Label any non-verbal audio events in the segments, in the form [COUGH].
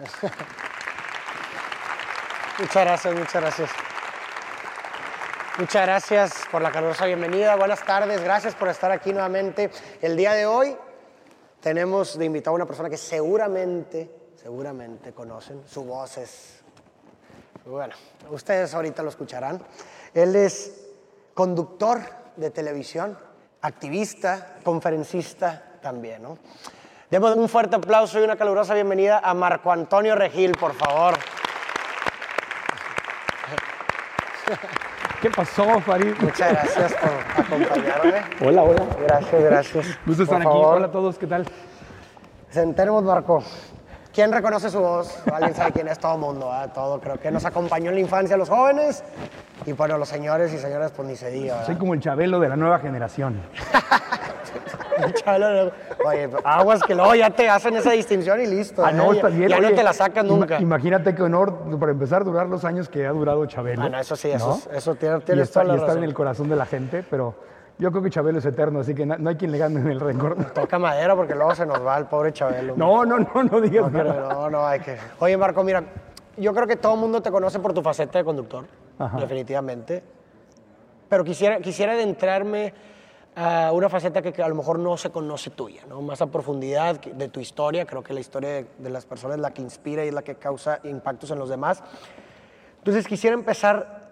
[LAUGHS] Muchas gracias, muchas gracias. Muchas gracias por la calurosa bienvenida. Buenas tardes, gracias por estar aquí nuevamente. El día de hoy tenemos de invitado a una persona que seguramente, seguramente conocen. Su voz es, bueno, ustedes ahorita lo escucharán. Él es conductor de televisión, activista, conferencista también, ¿no? Demos un fuerte aplauso y una calurosa bienvenida a Marco Antonio Regil, por favor. ¿Qué pasó, Farid? Muchas gracias por acompañarme. Hola, hola. Gracias, gracias. [LAUGHS] Gusto estar Por aquí. favor, Hola a todos, ¿qué tal? Sentemos, Marco. ¿Quién reconoce su voz? Alguien sabe quién es todo el mundo, ¿verdad? Todo. Creo que nos acompañó en la infancia los jóvenes y bueno, los señores y señoras, pues ni se diga, ¿verdad? Soy como el Chabelo de la nueva generación. [LAUGHS] Chabelo, Oye, aguas que luego ya te hacen esa distinción y listo. Ah, ¿eh? no, ya está bien. ya no te la sacan nunca. Imagínate qué honor, para empezar, durar los años que ha durado Chabelo. Ah, no, eso sí, eso, ¿no? eso tiene, Y, está- toda la y estar razón. en el corazón de la gente, pero yo creo que Chabelo es eterno, así que no hay quien le gane en el récord. [LAUGHS] Toca madera porque luego se nos va el pobre Chabelo. No, no, no, no digas No, pero no, no, hay que. Oye, Marco, mira, yo creo que todo el mundo te conoce por tu faceta de conductor, Ajá. definitivamente. Pero quisiera, quisiera adentrarme a una faceta que, que a lo mejor no se conoce tuya, ¿no? Más a profundidad de tu historia. Creo que la historia de, de las personas es la que inspira y es la que causa impactos en los demás. Entonces, quisiera empezar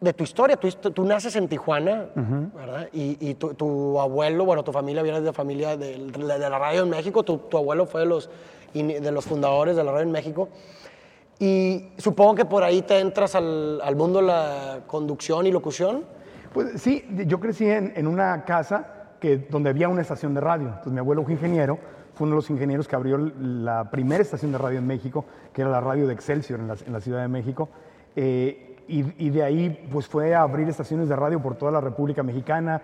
de tu historia. Tú, tú naces en Tijuana, ¿verdad? Y, y tu, tu abuelo, bueno, tu familia viene de familia de, de la- de la radio en México. Tu, tu abuelo fue de los, de los fundadores de la radio en México. Y supongo que por ahí te entras al, al mundo de la conducción y locución. Pues sí, yo crecí en, una casa que, donde había una estación de radio. Entonces mi abuelo fue ingeniero, fue uno de los ingenieros que abrió la primera estación de radio en México, que era la radio de Excelsior en la, en la Ciudad de México. Eh, y, y de ahí pues fue a abrir estaciones de radio por toda la República Mexicana.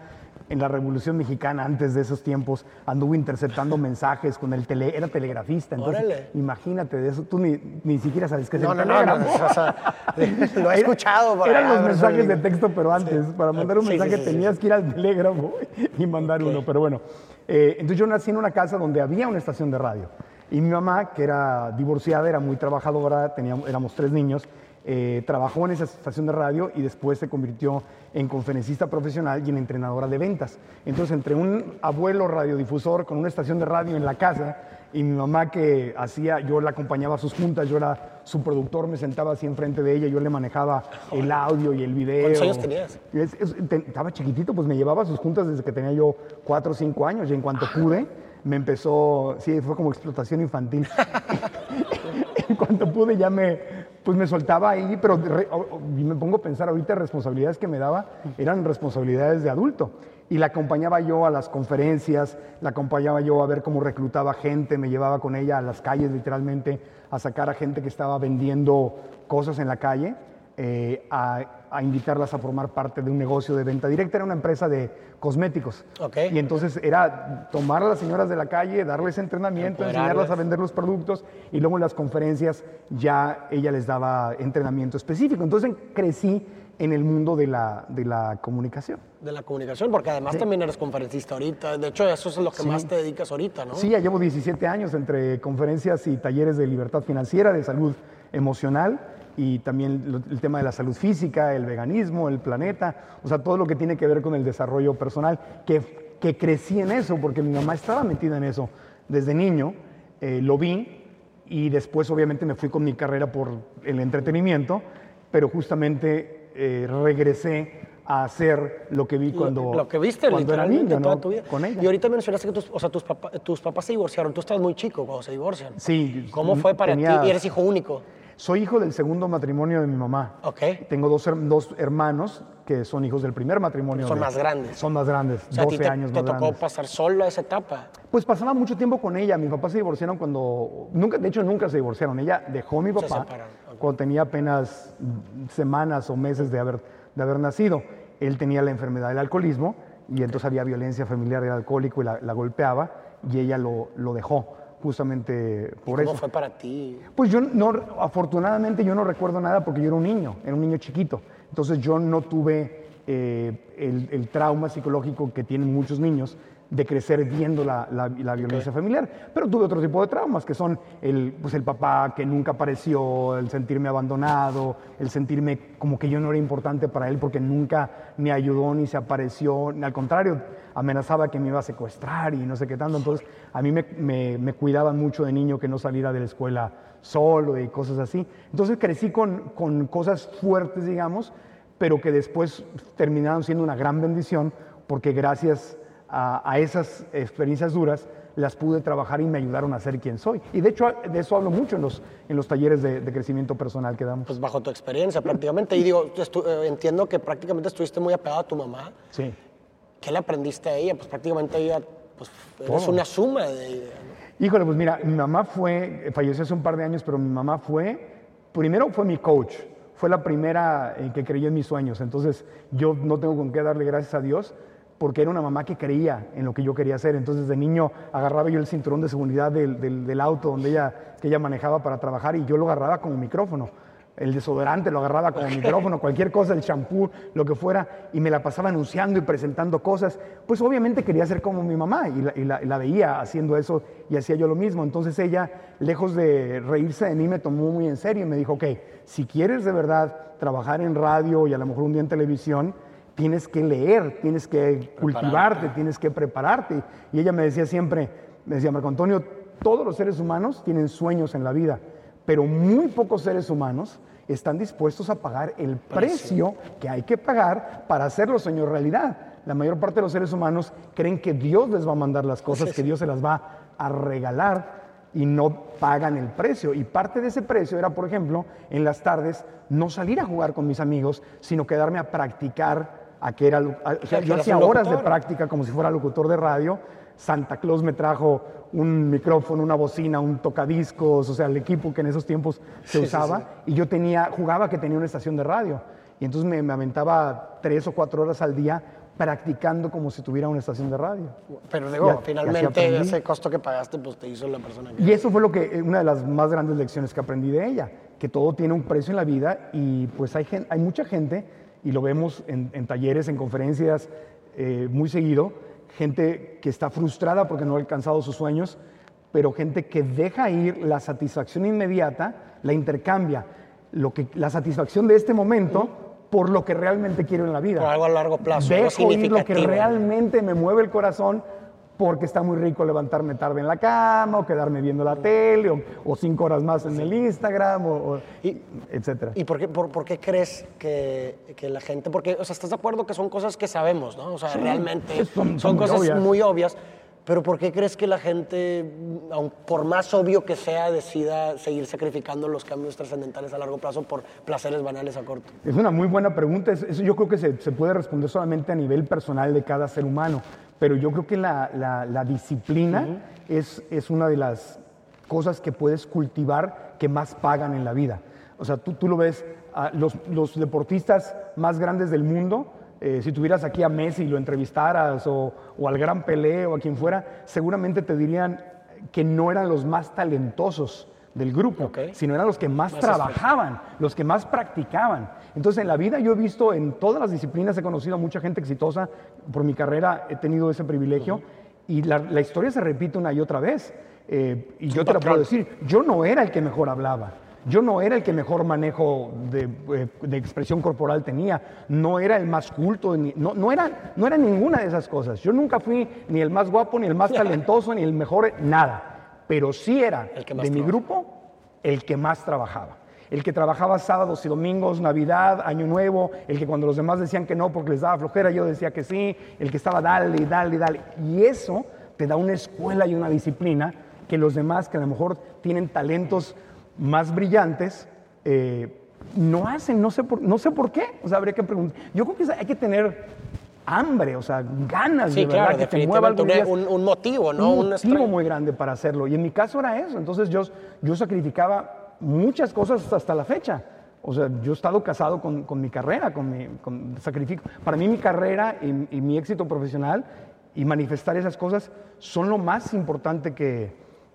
En la Revolución Mexicana, antes de esos tiempos, anduvo interceptando [LAUGHS] mensajes con el tele, era telegrafista. Entonces, Órale. imagínate de eso, tú ni, ni siquiera sabes qué es No, el no, no, no, telégrafo. o sea, [LAUGHS] [LAUGHS] lo he escuchado. por Eran los mensajes de texto, pero antes. Para mandar un Sí, sí, mensaje sí, sí, tenías sí. que ir al telégrafo y mandar uno. Pero bueno, eh, entonces yo nací en una casa donde había una estación de radio. Y mi mamá, que era divorciada, era muy trabajadora, teníamos, éramos tres niños, eh, trabajó en esa estación de radio y después se convirtió en conferencista profesional y en entrenadora de ventas. Entonces, entre un abuelo radiodifusor con una estación de radio en la casa y mi mamá que hacía, yo la acompañaba a sus juntas, yo era su productor, me sentaba así enfrente de ella, yo le manejaba el audio y el video. ¿Cuántos años tenías? Es- es- te- estaba chiquitito, pues me llevaba a sus juntas desde que tenía yo cuatro o cinco años y en cuanto pude me empezó, sí, fue como explotación infantil. [LAUGHS] en cuanto pude ya me, pues me soltaba ahí, pero me pongo a pensar ahorita responsabilidades que me daba eran responsabilidades de adulto. Y la acompañaba yo a las conferencias, la acompañaba yo a ver cómo reclutaba gente, me llevaba con ella a las calles literalmente a sacar a gente que estaba vendiendo cosas en la calle eh, a, a invitarlas a formar parte de un negocio de venta directa. Era una empresa de cosméticos. Y entonces era tomar a las señoras de la calle, darles entrenamiento, enseñarlas a vender los productos y luego en las conferencias ya ella les daba entrenamiento específico. Entonces crecí en el mundo de la, de la comunicación. De la comunicación, porque además también eres conferencista ahorita. De hecho, eso es lo que más te dedicas ahorita, ¿no? Sí, ya llevo 17 años entre conferencias y talleres de libertad financiera, de salud emocional y también el tema de la salud física, el veganismo, el planeta, o sea, todo lo que tiene que ver con el desarrollo personal, que, que crecí en eso porque mi mamá estaba metida en eso desde niño, eh, lo vi y después obviamente me fui con mi carrera por el entretenimiento, pero justamente eh, regresé a hacer lo que vi cuando, lo que viste cuando era niño, toda ¿no? tu vida. Con ella. Y ahorita mencionaste que tus, o sea, tus, papá- tus papás se divorciaron. Tú estabas muy chico cuando se divorcian. Sí. ¿Cómo fue para tenía- ti? Y eres hijo único. Soy hijo del segundo matrimonio de mi mamá. Ok. Tengo dos, dos hermanos que son hijos del primer matrimonio. Son de- más grandes. Son más grandes, O sea, a ti 12 te, años te más tocó grandes. pasar solo esa etapa. Pues pasaba mucho tiempo con ella. Mis papás se divorciaron cuando... Nunca, de hecho, nunca se divorciaron. Ella dejó a mi papá separaron, ok. cuando tenía apenas semanas o meses de haber, de haber nacido. Él tenía la enfermedad del alcoholismo y entonces había violencia familiar del alcohólico y la, la golpeaba y ella lo, lo dejó justamente por ¿Cómo eso. fue para ti? Pues yo no, afortunadamente yo no recuerdo nada porque yo era un niño, era un niño chiquito. Entonces yo no tuve eh, el, el trauma psicológico que tienen muchos niños de crecer viendo la, la- la violencia familiar. Pero tuve otro tipo de traumas, que son el, pues el papá que nunca apareció, el sentirme abandonado, el sentirme como que yo no era importante para él porque nunca me ayudó ni se apareció. Al contrario, amenazaba que me iba a secuestrar y no sé qué tanto. Entonces, a mí me, me, me cuidaban mucho de niño que no saliera de la escuela solo y cosas así. Entonces, crecí con, con cosas fuertes, digamos, pero que después terminaron siendo una gran bendición porque gracias a, a esas experiencias duras las pude trabajar y me ayudaron a ser quien soy. Y de hecho de eso hablo mucho en los, en los talleres de, de crecimiento personal que damos. Pues bajo tu experiencia prácticamente. Y digo, eh, entiendo que prácticamente estuviste muy apegado a tu mamá. Sí. ¿Qué le aprendiste a ella? Pues prácticamente ella, pues Todo. una suma de ella. ¿no? Híjole, pues mira, mi mamá fue, falleció hace un par de años, pero mi mamá fue, primero fue mi coach, fue la primera en que creyó en mis sueños. Entonces yo no tengo con qué darle gracias a Dios porque era una mamá que creía en lo que yo quería hacer. Entonces de niño agarraba yo el cinturón de seguridad del, del- del auto donde ella, que ella manejaba para trabajar y yo lo agarraba como micrófono. El desodorante lo agarraba como micrófono, cualquier cosa, el champú, lo que fuera, y me la pasaba anunciando y presentando cosas. Pues obviamente quería ser como mi mamá y la, y la- y la veía haciendo eso y hacía yo lo mismo. Entonces ella, lejos de reírse de mí, me tomó muy en serio y me dijo, ok, si quieres de verdad trabajar en radio y a lo mejor un día en televisión, tienes que leer, tienes que cultivarte, tienes que prepararte. Y ella me decía siempre, me decía, Marco Antonio, todos los seres humanos tienen sueños en la vida, pero muy pocos seres humanos están dispuestos a pagar el precio que hay que pagar para hacer los sueños realidad. La mayor parte de los seres humanos creen que Dios les va a mandar las cosas, que Dios se las va a regalar y no pagan el precio. Y parte de ese precio era, por ejemplo, en las tardes no salir a jugar con mis amigos, sino quedarme a practicar a que era, a- o sea, yo hacía horas de locutor. práctica como si fuera locutor de radio. Santa Claus me trajo un micrófono, una bocina, un tocadiscos, o sea, el equipo que en esos tiempos se Sí, sí, usaba. sí. Y yo tenía, jugaba que tenía una estación de radio. Y entonces me, me aventaba tres o cuatro horas al día practicando como si tuviera una estación de radio. Pero digo, finalmente ese costo que pagaste, pues te hizo la persona que... Y eso fue lo que, eh, una de las más grandes lecciones que aprendí de ella, que todo tiene un precio en la vida y pues hay, hay mucha gente, y lo vemos en, en talleres, en conferencias eh, muy seguido, gente que está frustrada porque no ha alcanzado sus sueños, pero gente que deja ir la satisfacción inmediata, la intercambia, lo que, la satisfacción de este momento por lo que realmente quiero en la vida. Por algo a largo plazo, Dejo ir lo que realmente me mueve el corazón porque está muy rico levantarme tarde en la cama o quedarme viendo la tele o, o cinco horas más en el Instagram o, o- Y- etcétera. ¿Y por qué, por, por qué crees que, que la gente, porque, o sea, estás de acuerdo que son cosas que sabemos, ¿no? O sea, realmente es- son- son, son muy cosas obvias. muy obvias, pero ¿por qué crees que la gente, aun por más obvio que sea, decida seguir sacrificando los cambios trascendentales a largo plazo por placeres banales a corto? Es una muy buena pregunta. Es- Eso yo creo que se, se puede responder solamente a nivel personal de cada ser humano. Pero yo creo que la, la- la disciplina es, es una de las cosas que puedes cultivar que más pagan en la vida. O sea, tú, tú lo ves, a los, los deportistas más grandes del mundo, eh, si tuvieras aquí a Messi y lo entrevistaras o, o al Gran Pelé o a quien fuera, seguramente te dirían que no eran los más talentosos del grupo, Ok. sino eran los que más, Más trabajaban, los que más practicaban. Entonces, en la vida yo he visto en todas las disciplinas, he conocido a mucha gente exitosa, por mi carrera he tenido ese privilegio, y la, la historia se repite una y otra vez. Eh, y yo te lo puedo decir, yo no era el que mejor hablaba. Yo no era el que mejor manejo de, eh, de expresión corporal tenía, no era el más culto, no, no, era, no era ninguna de esas cosas. Yo nunca fui ni el más guapo, ni el más [LAUGHS] talentoso, ni el mejor, nada. Pero sí era El que más de mi trabaja. grupo el que más trabajaba. El que trabajaba sábados y domingos, Navidad, Año Nuevo, el que cuando los demás decían que no porque les daba flojera, yo decía que sí, el que estaba dale y dale y dale. Y eso te da una escuela y una disciplina que los demás, que a lo mejor tienen talentos más brillantes, eh, no hacen, no sé, por, no sé por qué. O sea, habría que preguntar. Yo creo que hay que tener hambre, o sea, ganas Sí, de verdad claro, que te mueva algo un, un motivo, ¿no? un Un motivo muy grande para hacerlo. Y en mi caso era eso. Entonces yo, yo sacrificaba muchas cosas hasta la fecha. O sea, yo he estado casado con, con mi carrera, con mi con sacrificio. Para mí mi carrera y, y mi éxito profesional y manifestar esas cosas son lo más importante que,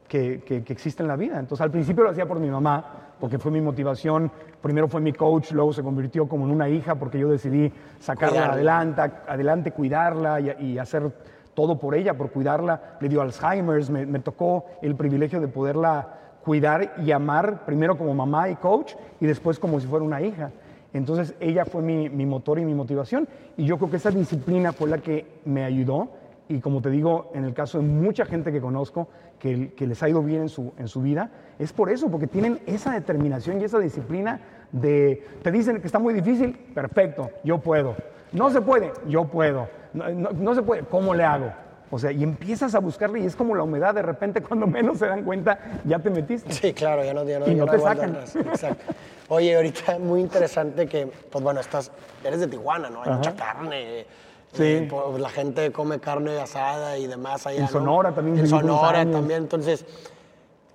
que, que- que existe en la vida. Entonces al principio lo hacía por mi mamá, porque fue mi motivación. Primero fue mi coach, luego se convirtió como en una hija porque yo decidí sacarla Cuidarla. adelante, adelante cuidarla y, y hacer todo por ella, por cuidarla. Le dio Alzheimer's, me, me tocó el privilegio de poderla cuidar y amar, primero como mamá y coach y después como si fuera una hija. Entonces ella fue mi, mi motor y mi motivación y yo creo que esa disciplina fue la que me ayudó y como te digo, en el caso de mucha gente que conozco que, que les ha ido bien en su, en su vida, es por eso, porque tienen esa determinación y esa disciplina de, te dicen que está muy difícil, perfecto, yo puedo. No se puede, yo puedo. No, no- no se puede, ¿cómo le hago? O sea, y empiezas a buscarle y es como la humedad, de repente [LAUGHS] cuando menos se dan cuenta, ya te metiste. Sí, claro, ya no, ya no, Y no te sacan. Exacto. Oye, ahorita muy interesante que, pues bueno, estás, eres de Tijuana, ¿no? Hay Ajá. mucha carne. Sí. eh, pues, la gente come carne asada y demás allá. En ¿no? Sonora también En Sonora también. Entonces,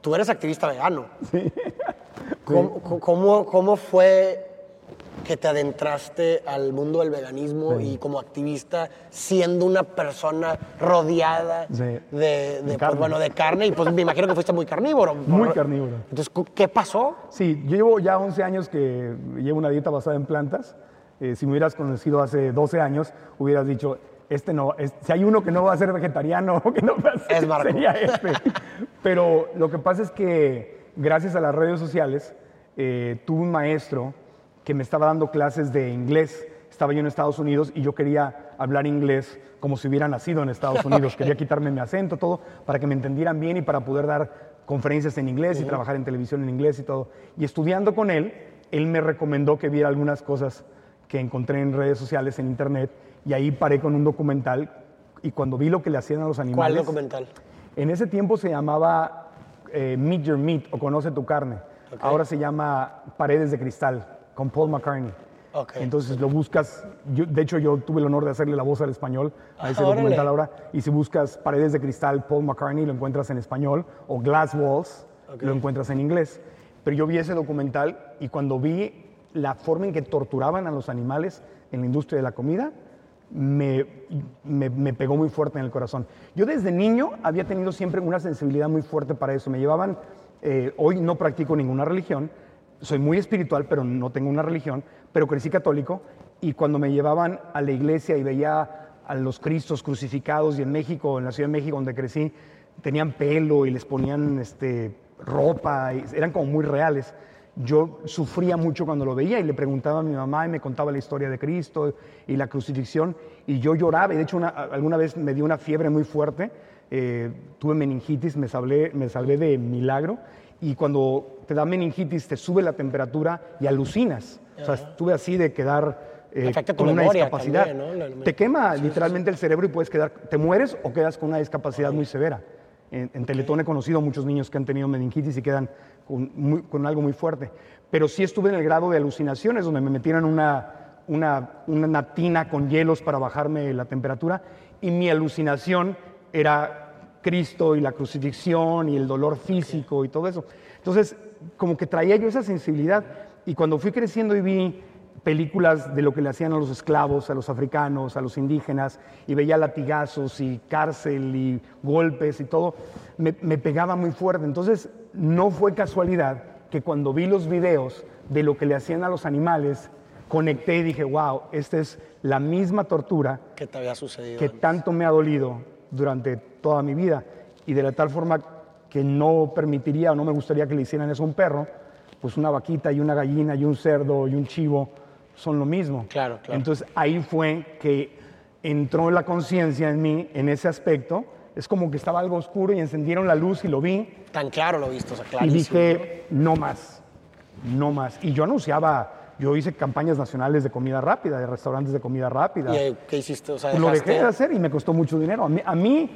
tú eres activista vegano. ¿Cómo, cómo, cómo fue que te adentraste al mundo del veganismo y como activista siendo una persona rodeada Sí. de, de, pues, carne. bueno, de carne y pues me imagino que fuiste muy carnívoro. Muy Por- carnívoro. Entonces, ¿qué pasó? Sí, yo llevo ya 11 años que llevo una dieta basada en plantas. Eh, si me hubieras conocido hace 12 años, hubieras dicho, este no, es- si hay uno que no va a ser vegetariano, [LAUGHS] que no va a ser, Es sería este. Pero lo que pasa es que gracias a las redes sociales, eh, tuve un maestro que me estaba dando clases de inglés. Estaba yo en Estados Unidos y yo quería hablar inglés como si hubiera nacido en Estados Unidos. Quería quitarme mi acento, todo, para que me entendieran bien y para poder dar conferencias en inglés y trabajar en televisión en inglés y todo. Y estudiando con él, él me recomendó que viera algunas cosas que encontré en redes sociales, en internet, y ahí paré con un documental. Y cuando vi lo que le hacían a los ¿Cuál animales. documental? En ese tiempo se llamaba eh, Meet Your Meat o Conoce tu carne. Ahora se llama Paredes de Cristal con Paul McCartney. Entonces lo buscas, yo- de hecho yo tuve el honor de hacerle la voz al español a ese Ah, documental ahora. Y si buscas Paredes de Cristal Paul McCartney lo encuentras en español o Glass Walls lo encuentras en inglés. Pero yo vi ese documental y cuando vi la forma en que torturaban a los animales en la industria de la comida, me, me- pegó muy fuerte en el corazón. Yo desde niño había tenido siempre una sensibilidad muy fuerte para eso. Me llevaban, eh, hoy no practico ninguna religión, soy muy espiritual, pero no tengo una religión, pero crecí católico y cuando me llevaban a la iglesia y veía a los cristos crucificados y en México, en la Ciudad de México donde crecí, tenían pelo y les ponían este, ropa, y eran como muy reales. Yo sufría mucho cuando lo veía y le preguntaba a mi mamá y me contaba la historia de Cristo y la crucifixión y yo lloraba y de hecho una- alguna vez me dio una fiebre muy fuerte, eh, tuve meningitis, me salvé, me salvé de milagro y cuando te da meningitis te sube la temperatura y alucinas. O sea, estuve así de quedar eh, con una discapacidad. también, ¿no? La- Te quema literalmente el cerebro y puedes quedar, te mueres o quedas con una discapacidad muy severa. En, en Teletón he conocido a muchos niños que han tenido meningitis y quedan con, muy- con algo muy fuerte. Pero sí estuve en el grado de alucinaciones, donde me metieron una, una, una tina con hielos para bajarme la temperatura y mi alucinación era Cristo y la crucifixión y el dolor físico y todo eso. Entonces, como que traía yo esa sensibilidad y cuando fui creciendo y vi películas de lo que le hacían a los esclavos, a los africanos, a los indígenas, y veía latigazos y cárcel y golpes y todo, me, me pegaba muy fuerte. Entonces, no fue casualidad que cuando vi los videos de lo que le hacían a los animales, conecté y dije, wow, esta es la misma tortura ¿Qué te había sucedido? que antes? tanto me ha dolido durante toda mi vida y de la tal forma que no permitiría o no me gustaría que le hicieran eso a un perro, pues una vaquita y una gallina y un cerdo y un chivo son lo mismo. Claro, claro. Entonces ahí fue que entró la conciencia en mí en ese aspecto. Es como que estaba algo oscuro y encendieron la luz y lo vi Tan claro lo viste, o sea, y clarísimo. dije, no más, no más. Y yo anunciaba, yo hice campañas nacionales de comida rápida, de restaurantes de comida rápida. ¿Y eh, qué hiciste? O sea, Lo dejé de hacer y me costó mucho dinero. A mí, a mí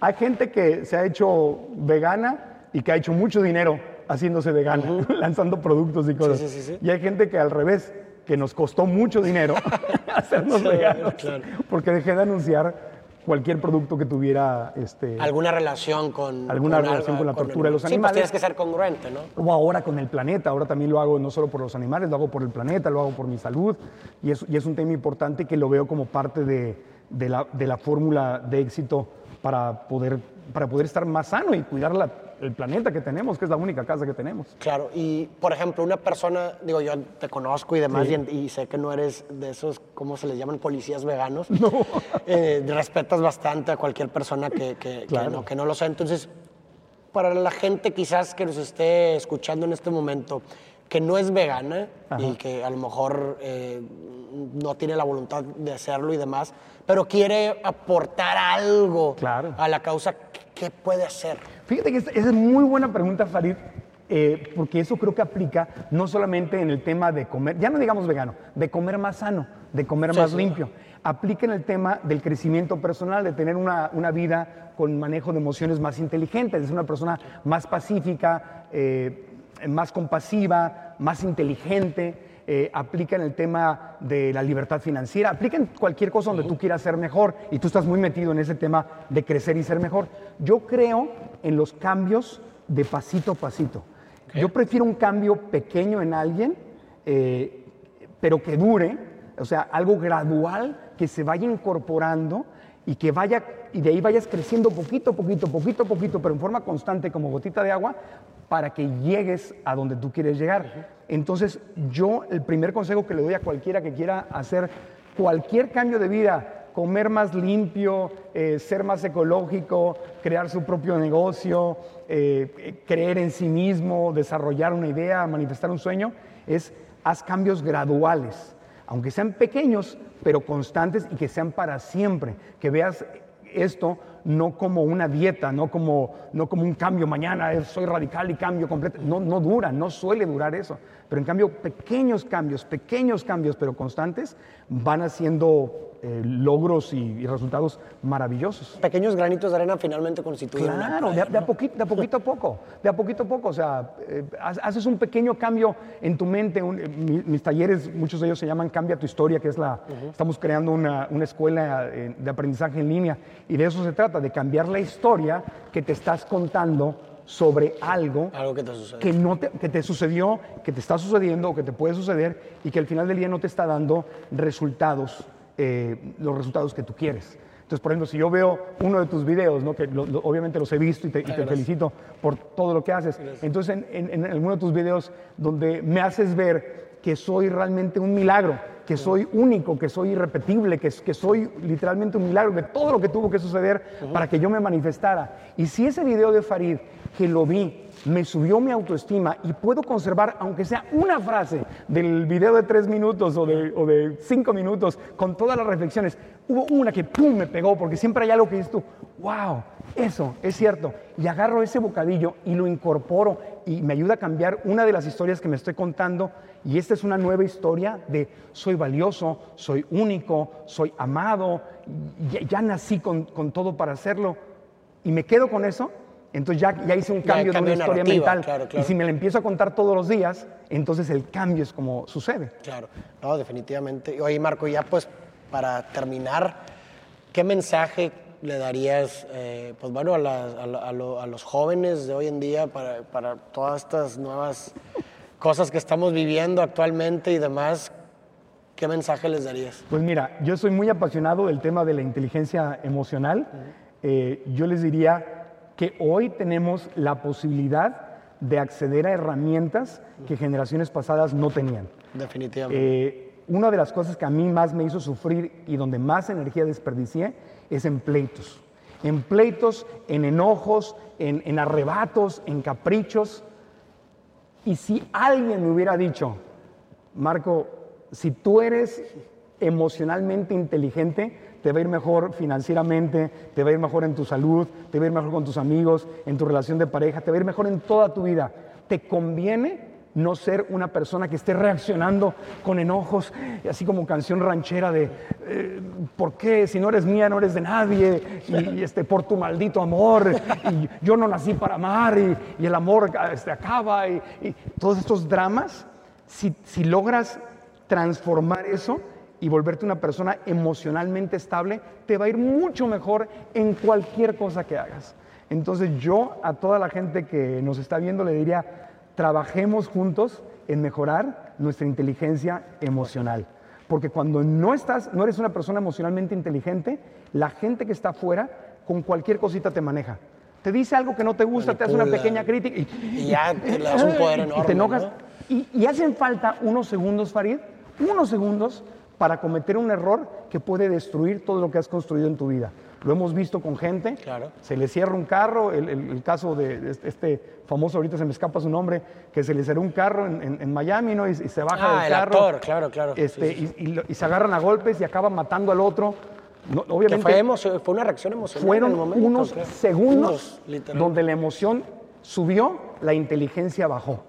hay gente que se ha hecho vegana y que ha hecho mucho dinero haciéndose vegana, [LAUGHS] lanzando productos y cosas. sí, sí, sí. Y hay gente que al revés, que nos costó mucho dinero [LAUGHS] hacernos claro. porque dejé de anunciar cualquier producto que tuviera este, ¿Alguna relación con... Alguna con relación algo- con la tortura de los sí, animales. pues tienes que ser congruente, ¿no? o ahora con el planeta, ahora también lo hago no solo por los animales, lo hago por el planeta, lo hago por mi salud, y es, y es un tema importante que lo veo como parte de, de la, de la fórmula de éxito para poder, para poder estar más sano y cuidar la, el planeta que tenemos, que es la única casa que tenemos. Claro, y por ejemplo, una persona, digo, yo te conozco y demás, y, y sé que no eres de esos, ¿cómo se les llaman? Policías veganos. No. [LAUGHS] Eh, respetas bastante a cualquier persona que, que, Claro. que no, que no lo sea. Entonces, para la gente quizás que nos esté escuchando en este momento, que no es vegana Ajá. y que a lo mejor eh, no tiene la voluntad de hacerlo y demás, pero quiere aportar algo Claro. a la causa, ¿qué puede hacer? Fíjate que esa es muy buena pregunta, Farid, eh, porque eso creo que aplica no solamente en el tema de comer, ya no digamos vegano, de comer más sano, de comer Sí, más sí. limpio. Aplica en el tema del crecimiento personal, de tener una, una vida con manejo de emociones más inteligentes, de ser una persona más pacífica, eh, más compasiva, más inteligente. Eh, aplica en el tema de la libertad financiera, aplica en cualquier cosa donde tú quieras ser mejor y tú estás muy metido en ese tema de crecer y ser mejor. Yo creo en los cambios de pasito a pasito. Yo prefiero un cambio pequeño en alguien, eh, pero que dure, o sea, algo gradual que se vaya incorporando y que vaya, y de ahí vayas creciendo poquito, poquito, poquito, poquito, pero en forma constante como gotita de agua, para que llegues a donde tú quieres llegar. Entonces, yo el primer consejo que le doy a cualquiera que quiera hacer cualquier cambio de vida, comer más limpio, eh, ser más ecológico, crear su propio negocio, eh, eh, creer en sí mismo, desarrollar una idea, manifestar un sueño, es haz cambios graduales, aunque sean pequeños, pero constantes y que sean para siempre, que veas esto no como una dieta, no como, no como un cambio mañana, eh, soy radical y cambio completo. No, no dura, no suele durar eso. Pero en cambio, pequeños cambios, pequeños cambios, pero constantes, van haciendo eh, logros y, y resultados maravillosos. Pequeños granitos de arena finalmente constituyen una Claro, de, a- de a poquito, de a poquito a poco, de a poquito a poco, o sea, eh, ha- haces un pequeño cambio en tu mente. un- eh, mis talleres, muchos de ellos se llaman Cambia tu historia, que es la, estamos creando una, una escuela de aprendizaje en línea y de eso se trata, de cambiar la historia que te estás contando sobre algo Algo que te que, no te, que te sucedió, que te está sucediendo o que te puede suceder y que al final del día no te está dando resultados, eh, los resultados que tú quieres. Entonces, por ejemplo, si yo veo uno de tus videos, ¿no? que lo- lo- obviamente los he visto y te, y te gracias. felicito por todo lo que haces, entonces en, en- en alguno de tus videos donde me haces ver que soy realmente un milagro, que soy único, que soy irrepetible, que, que soy literalmente un milagro, de todo lo que tuvo que suceder para que yo me manifestara. Y si ese video de Farid, que lo vi, me subió mi autoestima y puedo conservar, aunque sea una frase del video de tres minutos o de, o de cinco minutos, con todas las reflexiones, hubo una que ¡pum! me pegó, porque siempre hay algo que dices tú, wow, eso es cierto. Y agarro ese bocadillo y lo incorporo y me ayuda a cambiar una de las historias que me estoy contando. Y esta es una nueva historia de soy valioso, soy único, soy amado, ya, ya nací con, con todo para hacerlo. Y me quedo con eso, entonces ya, ya hice un Ya cambio de una historia mental. claro, claro. Y si me la empiezo a contar todos los días, entonces el cambio es como sucede. Claro, no, definitivamente. Oye, Marco, ya pues para terminar, ¿qué mensaje le darías, eh, pues bueno, a, las- a lo- a lo- a los jóvenes de hoy en día para, para todas estas nuevas cosas que estamos viviendo actualmente y demás? ¿Qué mensaje les darías? Pues mira, yo soy muy apasionado del tema de la inteligencia emocional. Eh, yo les diría que hoy tenemos la posibilidad de acceder a herramientas que generaciones pasadas no tenían. Definitivamente. Eh, una de las cosas que a mí más me hizo sufrir y donde más energía desperdicié es en pleitos. En pleitos, en enojos, en, en arrebatos, en caprichos. Y si alguien me hubiera dicho, Marco, si tú eres emocionalmente inteligente, te va a ir mejor financieramente, te va a ir mejor en tu salud, te va a ir mejor con tus amigos, en tu relación de pareja, te va a ir mejor en toda tu vida. Te conviene no ser una persona que esté reaccionando con enojos, y así como canción ranchera de eh, ¿por qué? Si no eres mía, no eres de nadie, y, este, por tu maldito amor, y yo no nací para amar, y, el amor este, acaba, y, y todos estos dramas, si, si logras transformar eso y volverte una persona emocionalmente estable, te va a ir mucho mejor en cualquier cosa que hagas. Entonces yo a toda la gente que nos está viendo le diría, trabajemos juntos en mejorar nuestra inteligencia emocional. Porque cuando no estás, no eres una persona emocionalmente inteligente, la gente que está afuera con cualquier cosita te maneja. te dice algo que no te gusta, te hace una Manipula. pequeña crítica y, Y ya le das un poder [LAUGHS] y enorme, te enojas. ¿no? Y, y hacen falta unos segundos, Farid, unos segundos para cometer un error que puede destruir todo lo que has construido en tu vida. Lo hemos visto con gente, Claro. se le cierra un carro, el, el- el caso de este- este famoso, ahorita se me escapa su nombre, que se le cerró un carro en, en- en Miami ¿no? y, y se baja Ah, del el carro. actor, claro, claro. Este, Sí, sí, Y, y lo- y se agarran a golpes y acaban matando al otro. No, obviamente fue, una reacción emocional. en fueron el momento, unos segundos Unos, donde la emoción subió, la inteligencia bajó.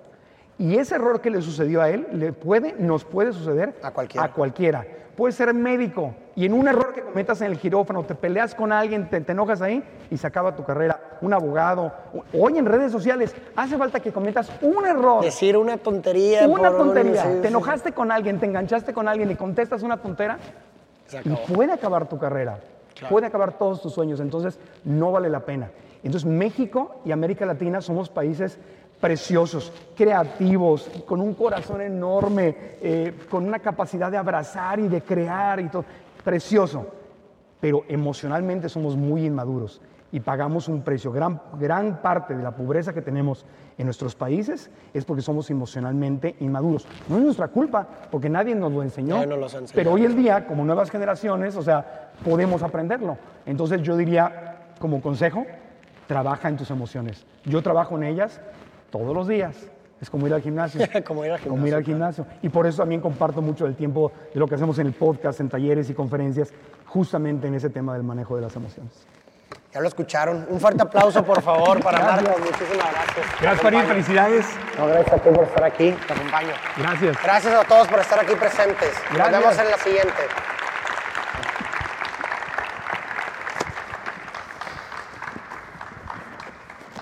Y ese error que le sucedió a él le puede, nos puede suceder A cualquiera. a cualquiera. Puede ser médico y en un error que cometas en el quirófano, te peleas con alguien, te, te enojas ahí y se acaba tu carrera. Un abogado. Hoy en redes sociales hace falta que cometas un error. Decir una tontería. Una por tontería. sí, Te enojaste con alguien, te enganchaste con alguien y contestas una tontera y puede acabar tu carrera, Claro. puede acabar todos tus sueños, entonces no vale la pena. Entonces México y América Latina somos países preciosos, creativos, con un corazón enorme, eh, con una capacidad de abrazar y de crear y todo, precioso, pero emocionalmente somos muy inmaduros y pagamos un precio. Gran, gran parte de la pobreza que tenemos en nuestros países es porque somos emocionalmente inmaduros. No es nuestra culpa, porque nadie nos lo enseñó. Pero hoy en día, como nuevas generaciones, o sea, podemos aprenderlo. Entonces yo diría, como consejo, trabaja en tus emociones. Yo trabajo en ellas todos los días. Es como ir al gimnasio. [LAUGHS] Como ir al Como ir al gimnasio. Y por eso también comparto mucho el tiempo de lo que hacemos en el podcast, en talleres y conferencias, justamente en ese tema del manejo de las emociones. Ya lo escucharon. Un fuerte aplauso, por favor, para Gracias. Marcos. Muchísimas gracias. Gracias, Farid. Felicidades. No, gracias a ti por estar aquí. Te acompaño. Gracias. Gracias a todos por estar aquí presentes. Gracias. Nos vemos en la siguiente.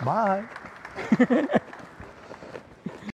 Bye. [LAUGHS]